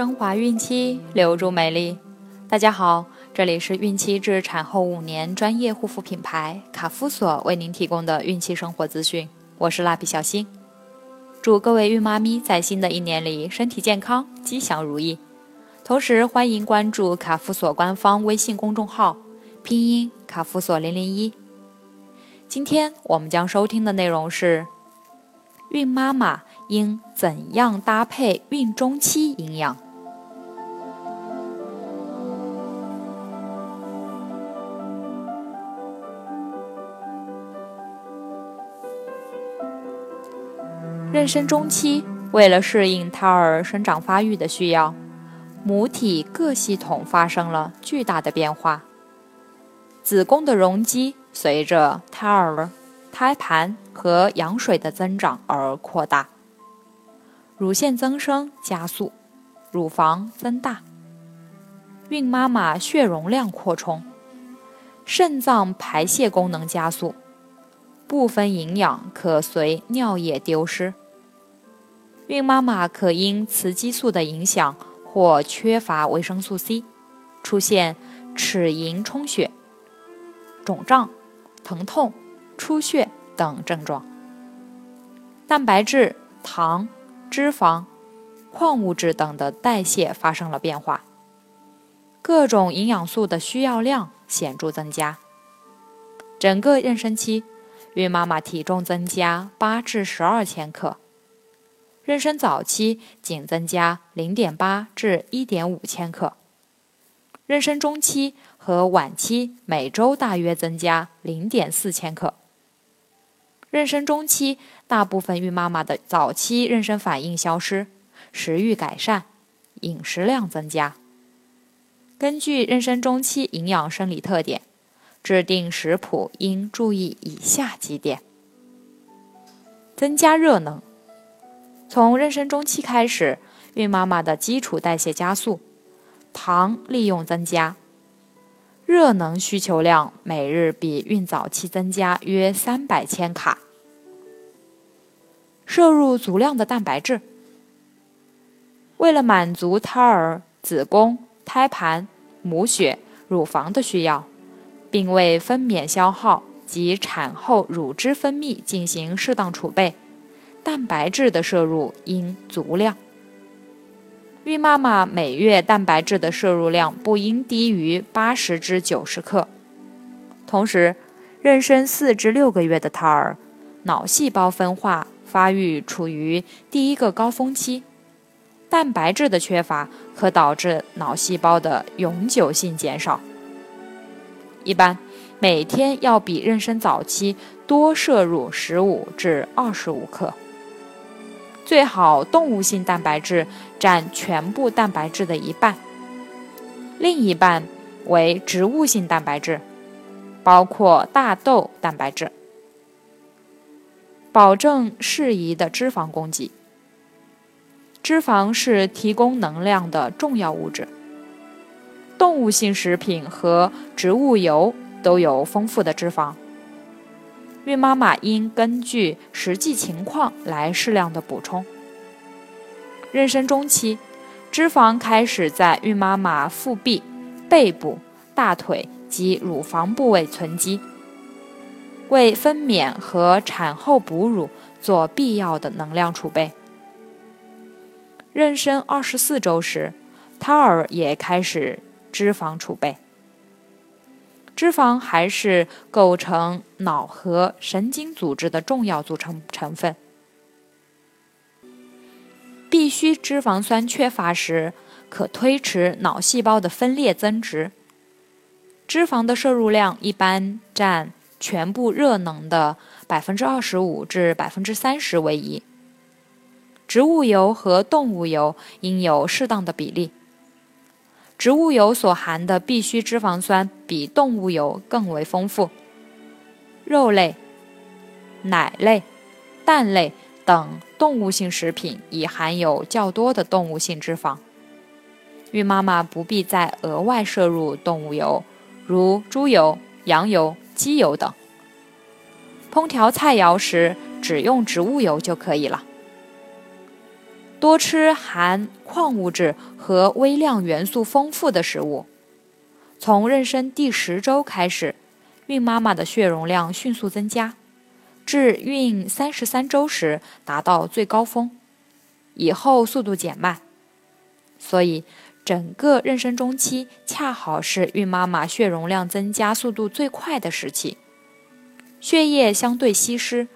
升华孕期，留住美丽。大家好，这里是孕期至产后五年专业护肤品牌卡夫索为您提供的孕期生活资讯。我是蜡笔小新，祝各位孕妈咪在新的一年里身体健康、吉祥如意。同时，欢迎关注卡夫索官方微信公众号，拼音卡夫索零零一。今天我们将收听的内容是。孕妈妈应怎样搭配孕中期营养？妊娠中期，为了适应胎儿生长发育的需要，母体各系统发生了巨大的变化，子宫的容积随着胎儿。胎盘和羊水的增长而扩大，乳腺增生加速，乳房增大，孕妈妈血容量扩充，肾脏排泄功能加速，部分营养可随尿液丢失。孕妈妈可因雌激素的影响或缺乏维生素 C，出现齿龈充血、肿胀、疼痛。出血等症状，蛋白质、糖、脂肪、矿物质等的代谢发生了变化，各种营养素的需要量显著增加。整个妊娠期，孕妈妈体重增加八至十二千克，妊娠早期仅增加零点八至一点五千克，妊娠中期和晚期每周大约增加零点四千克。妊娠中期，大部分孕妈妈的早期妊娠反应消失，食欲改善，饮食量增加。根据妊娠中期营养生理特点，制定食谱应注意以下几点：增加热能。从妊娠中期开始，孕妈妈的基础代谢加速，糖利用增加，热能需求量每日比孕早期增加约三百千卡。摄入足量的蛋白质，为了满足胎儿、子宫、胎盘、母血、乳房的需要，并为分娩消耗及产后乳汁分泌进行适当储备，蛋白质的摄入应足量。孕妈妈每月蛋白质的摄入量不应低于八十至九十克。同时，妊娠四至六个月的胎儿，脑细胞分化。发育处于第一个高峰期，蛋白质的缺乏可导致脑细胞的永久性减少。一般每天要比妊娠早期多摄入十五至二十五克，最好动物性蛋白质占全部蛋白质的一半，另一半为植物性蛋白质，包括大豆蛋白质。保证适宜的脂肪供给。脂肪是提供能量的重要物质。动物性食品和植物油都有丰富的脂肪。孕妈妈应根据实际情况来适量的补充。妊娠中期，脂肪开始在孕妈妈腹壁、背部、大腿及乳房部位存积。为分娩和产后哺乳做必要的能量储备。妊娠二十四周时，胎儿也开始脂肪储备。脂肪还是构成脑和神经组织的重要组成成分。必需脂肪酸缺乏时，可推迟脑细胞的分裂增殖。脂肪的摄入量一般占。全部热能的百分之二十五至百分之三十为宜。植物油和动物油应有适当的比例。植物油所含的必需脂肪酸比动物油更为丰富。肉类、奶类、蛋类等动物性食品已含有较多的动物性脂肪。孕妈妈不必再额外摄入动物油，如猪油、羊油。鸡油等，烹调菜肴时只用植物油就可以了。多吃含矿物质和微量元素丰富的食物。从妊娠第十周开始，孕妈妈的血容量迅速增加，至孕三十三周时达到最高峰，以后速度减慢。所以，整个妊娠中期恰好是孕妈妈血容量增加速度最快的时期，血液相对稀释，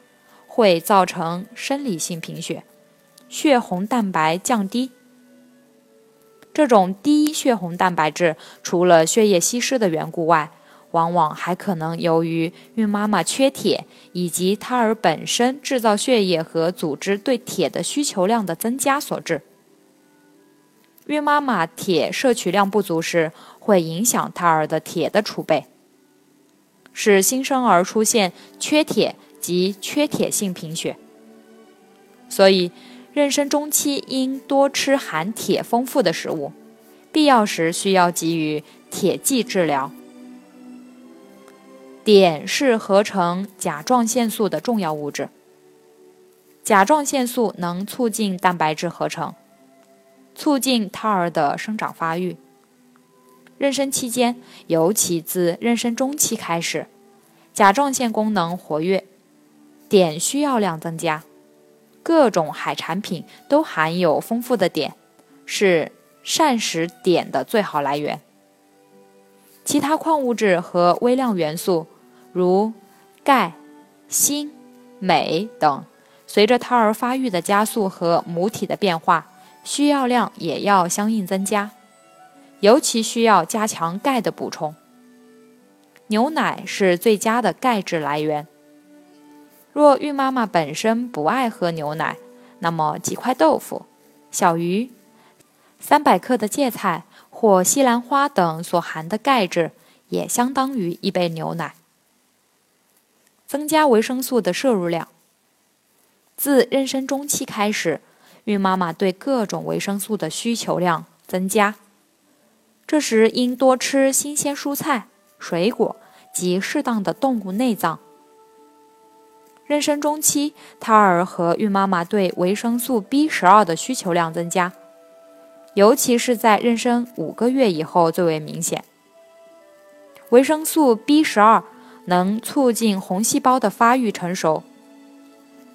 会造成生理性贫血，血红蛋白降低。这种低血红蛋白质，除了血液稀释的缘故外，往往还可能由于孕妈妈缺铁，以及胎儿本身制造血液和组织对铁的需求量的增加所致。孕妈妈铁摄取量不足时，会影响胎儿的铁的储备，使新生儿出现缺铁及缺铁性贫血。所以，妊娠中期应多吃含铁丰富的食物，必要时需要给予铁剂治疗。碘是合成甲状腺素的重要物质，甲状腺素能促进蛋白质合成。促进胎儿的生长发育。妊娠期间，尤其自妊娠中期开始，甲状腺功能活跃，碘需要量增加。各种海产品都含有丰富的碘，是膳食碘的最好来源。其他矿物质和微量元素，如钙、锌、镁等，随着胎儿发育的加速和母体的变化。需要量也要相应增加，尤其需要加强钙的补充。牛奶是最佳的钙质来源。若孕妈妈本身不爱喝牛奶，那么几块豆腐、小鱼、三百克的芥菜或西兰花等所含的钙质，也相当于一杯牛奶。增加维生素的摄入量。自妊娠中期开始。孕妈妈对各种维生素的需求量增加，这时应多吃新鲜蔬菜、水果及适当的动物内脏。妊娠中期，胎儿和孕妈妈对维生素 B 十二的需求量增加，尤其是在妊娠五个月以后最为明显。维生素 B 十二能促进红细胞的发育成熟，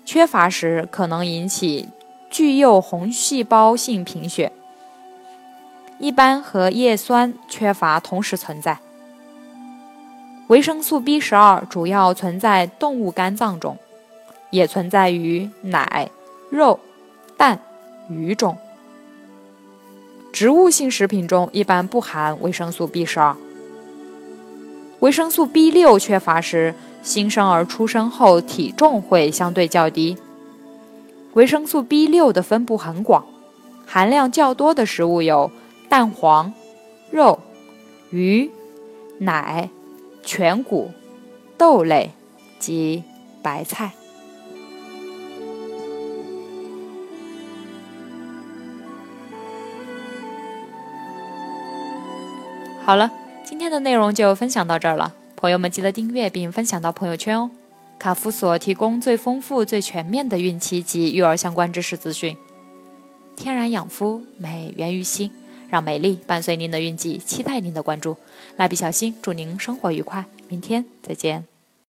缺乏时可能引起。巨幼红细胞性贫血一般和叶酸缺乏同时存在。维生素 B 十二主要存在动物肝脏中，也存在于奶、肉、蛋、鱼中。植物性食品中一般不含维生素 B 十二。维生素 B 六缺乏时，新生儿出生后体重会相对较低。维生素 B 六的分布很广，含量较多的食物有蛋黄、肉、鱼、奶、全谷、豆类及白菜。好了，今天的内容就分享到这儿了，朋友们记得订阅并分享到朋友圈哦。卡夫所提供最丰富、最全面的孕期及育儿相关知识资讯。天然养肤，美源于心，让美丽伴随您的运气，期待您的关注。蜡笔小新祝您生活愉快，明天再见。